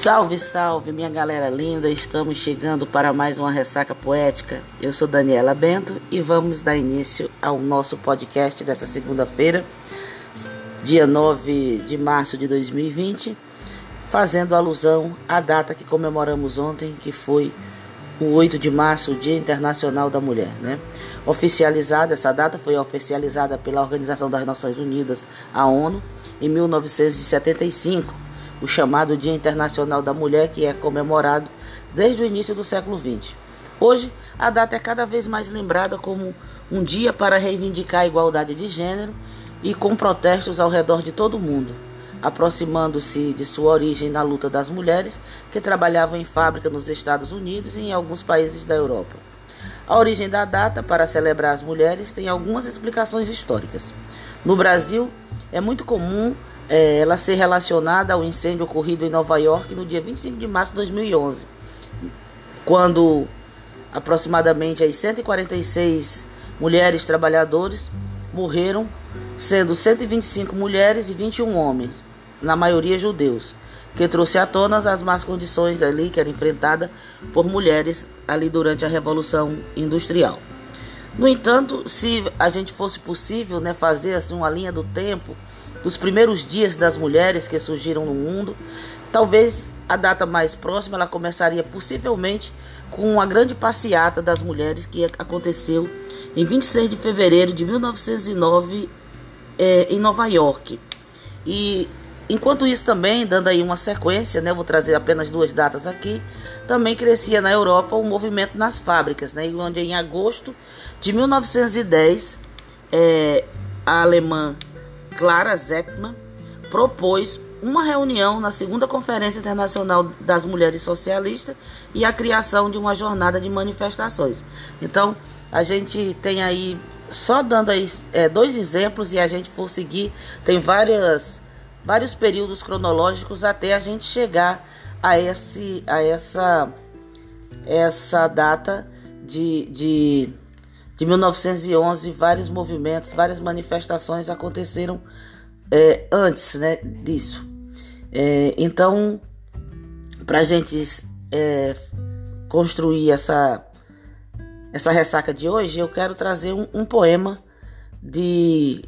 Salve, salve, minha galera linda! Estamos chegando para mais uma ressaca poética. Eu sou Daniela Bento e vamos dar início ao nosso podcast dessa segunda-feira, dia 9 de março de 2020, fazendo alusão à data que comemoramos ontem, que foi o 8 de março, o Dia Internacional da Mulher, né? Oficializada, essa data foi oficializada pela Organização das Nações Unidas, a ONU, em 1975, o chamado Dia Internacional da Mulher, que é comemorado desde o início do século XX. Hoje, a data é cada vez mais lembrada como um dia para reivindicar a igualdade de gênero e com protestos ao redor de todo o mundo, aproximando-se de sua origem na luta das mulheres que trabalhavam em fábrica nos Estados Unidos e em alguns países da Europa. A origem da data para celebrar as mulheres tem algumas explicações históricas. No Brasil, é muito comum é, ela ser relacionada ao incêndio ocorrido em Nova York no dia 25 de março de 2011, quando aproximadamente as 146 mulheres trabalhadores morreram, sendo 125 mulheres e 21 homens, na maioria judeus, que trouxe à tona as más condições ali que era enfrentada por mulheres ali durante a Revolução Industrial. No entanto, se a gente fosse possível né, fazer assim, uma linha do tempo dos primeiros dias das mulheres que surgiram no mundo, talvez a data mais próxima ela começaria possivelmente com a grande passeata das mulheres que aconteceu em 26 de fevereiro de 1909 é, em Nova York. E enquanto isso também, dando aí uma sequência, né, vou trazer apenas duas datas aqui, também crescia na Europa o movimento nas fábricas, né, onde em agosto de 1910 é, a alemã Clara Zetman propôs uma reunião na segunda Conferência Internacional das Mulheres Socialistas e a criação de uma jornada de manifestações. Então, a gente tem aí, só dando aí é, dois exemplos e a gente for seguir, tem várias, vários períodos cronológicos até a gente chegar a, esse, a essa, essa data de, de de 1911, vários movimentos, várias manifestações aconteceram é, antes né, disso. É, então, para a gente é, construir essa, essa ressaca de hoje, eu quero trazer um, um poema de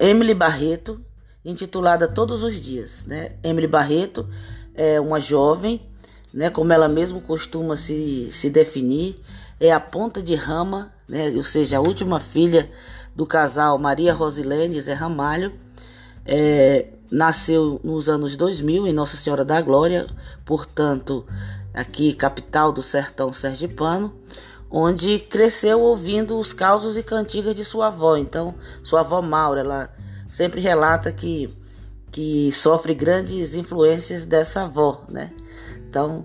Emily Barreto, intitulada Todos os Dias. Né? Emily Barreto é uma jovem, né, como ela mesmo costuma se, se definir, é a ponta de rama né, ou seja, a última filha do casal Maria Rosilene Zé Ramalho, é, nasceu nos anos 2000 em Nossa Senhora da Glória, portanto, aqui capital do sertão sergipano, onde cresceu ouvindo os causos e cantigas de sua avó. Então, sua avó Maura, ela sempre relata que, que sofre grandes influências dessa avó, né? Então,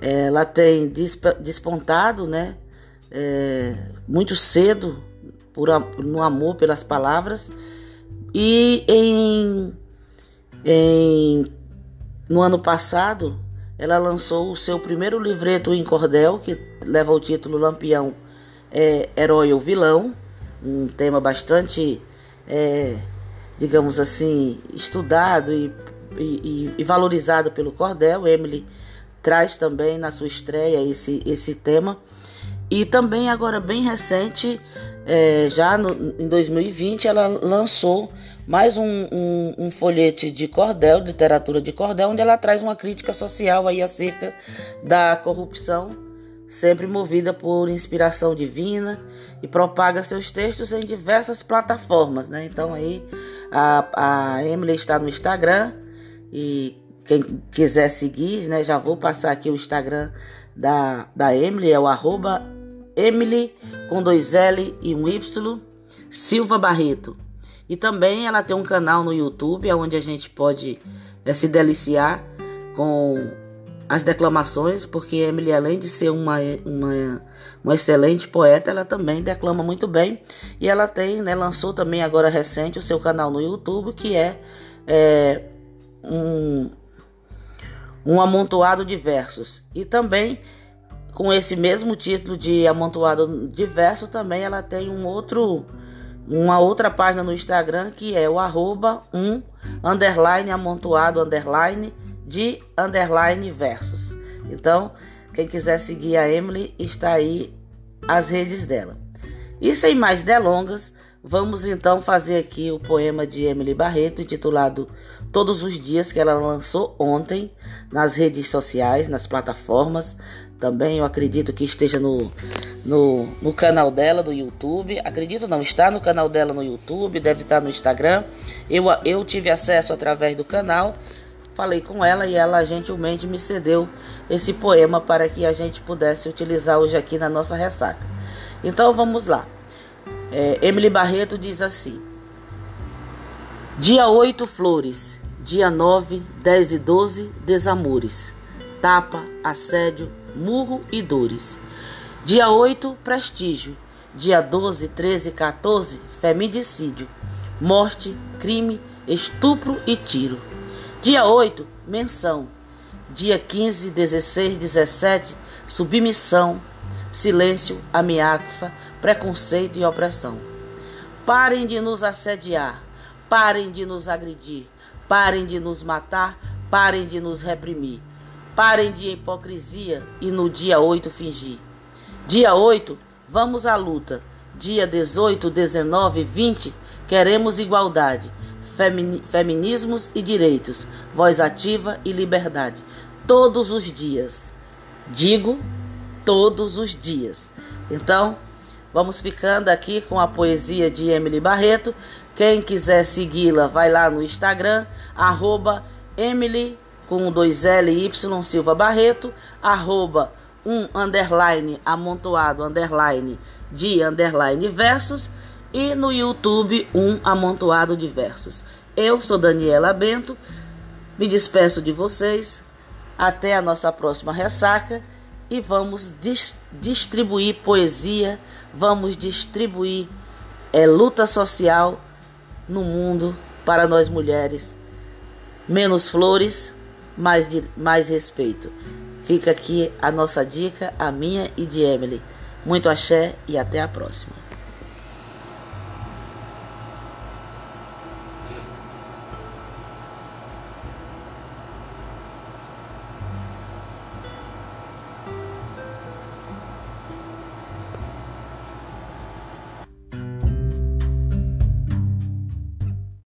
ela tem despontado, né? É, muito cedo por, no amor pelas palavras e em, em no ano passado ela lançou o seu primeiro livreto em cordel que leva o título Lampião é, Herói ou Vilão um tema bastante é, digamos assim estudado e, e, e, valorizado pelo cordel. Emily traz também na sua estreia esse, esse tema e também agora bem recente, é, já no, em 2020, ela lançou mais um, um, um, folhete de cordel, literatura de cordel, onde ela traz uma crítica social aí acerca da corrupção, sempre movida por inspiração divina e propaga seus textos em diversas plataformas, né? Então aí a, a Emily está no Instagram e quem quiser seguir, né? Já vou passar aqui o Instagram da, da Emily, é o arroba Emily com dois L e um Y Silva Barreto. E também ela tem um canal no YouTube onde a gente pode é, se deliciar com as declamações, porque Emily, além de ser uma, uma, uma excelente poeta, ela também declama muito bem. E ela tem, né, lançou também agora recente o seu canal no YouTube, que é, é um, um amontoado de versos. E também com esse mesmo título de amontoado diverso, também ela tem um outro, uma outra página no Instagram que é o arroba um underline amontoado underline de underline versos. Então, quem quiser seguir a Emily, está aí as redes dela. E sem mais delongas, vamos então fazer aqui o poema de Emily Barreto, intitulado Todos os Dias, que ela lançou ontem nas redes sociais, nas plataformas. Também eu acredito que esteja no, no, no canal dela do YouTube. Acredito não, está no canal dela no YouTube, deve estar no Instagram. Eu, eu tive acesso através do canal Falei com ela e ela gentilmente me cedeu esse poema para que a gente pudesse utilizar hoje aqui na nossa ressaca. Então vamos lá. É, Emily Barreto diz assim: Dia 8, flores. Dia 9, 10 e 12, desamores. Tapa, assédio, murro e dores. Dia 8, prestígio. Dia 12, 13 e 14, feminicídio. Morte, crime, estupro e tiro. Dia 8, menção. Dia 15, 16, 17, submissão, silêncio, ameaça, preconceito e opressão. Parem de nos assediar, parem de nos agredir, parem de nos matar, parem de nos reprimir. Parem de hipocrisia e no dia 8 fingir. Dia 8, vamos à luta. Dia 18, 19, 20, queremos igualdade feminismos e direitos, voz ativa e liberdade. Todos os dias. Digo todos os dias. Então, vamos ficando aqui com a poesia de Emily Barreto. Quem quiser segui-la, vai lá no Instagram, arroba Emily com dois L Y Silva Barreto, arroba um underline amontoado underline de underline versos e no YouTube um amontoado de versos. Eu sou Daniela Bento, me despeço de vocês, até a nossa próxima ressaca e vamos dis distribuir poesia, vamos distribuir é, luta social no mundo para nós mulheres. Menos flores, mais, de, mais respeito. Fica aqui a nossa dica, a minha e de Emily. Muito axé e até a próxima.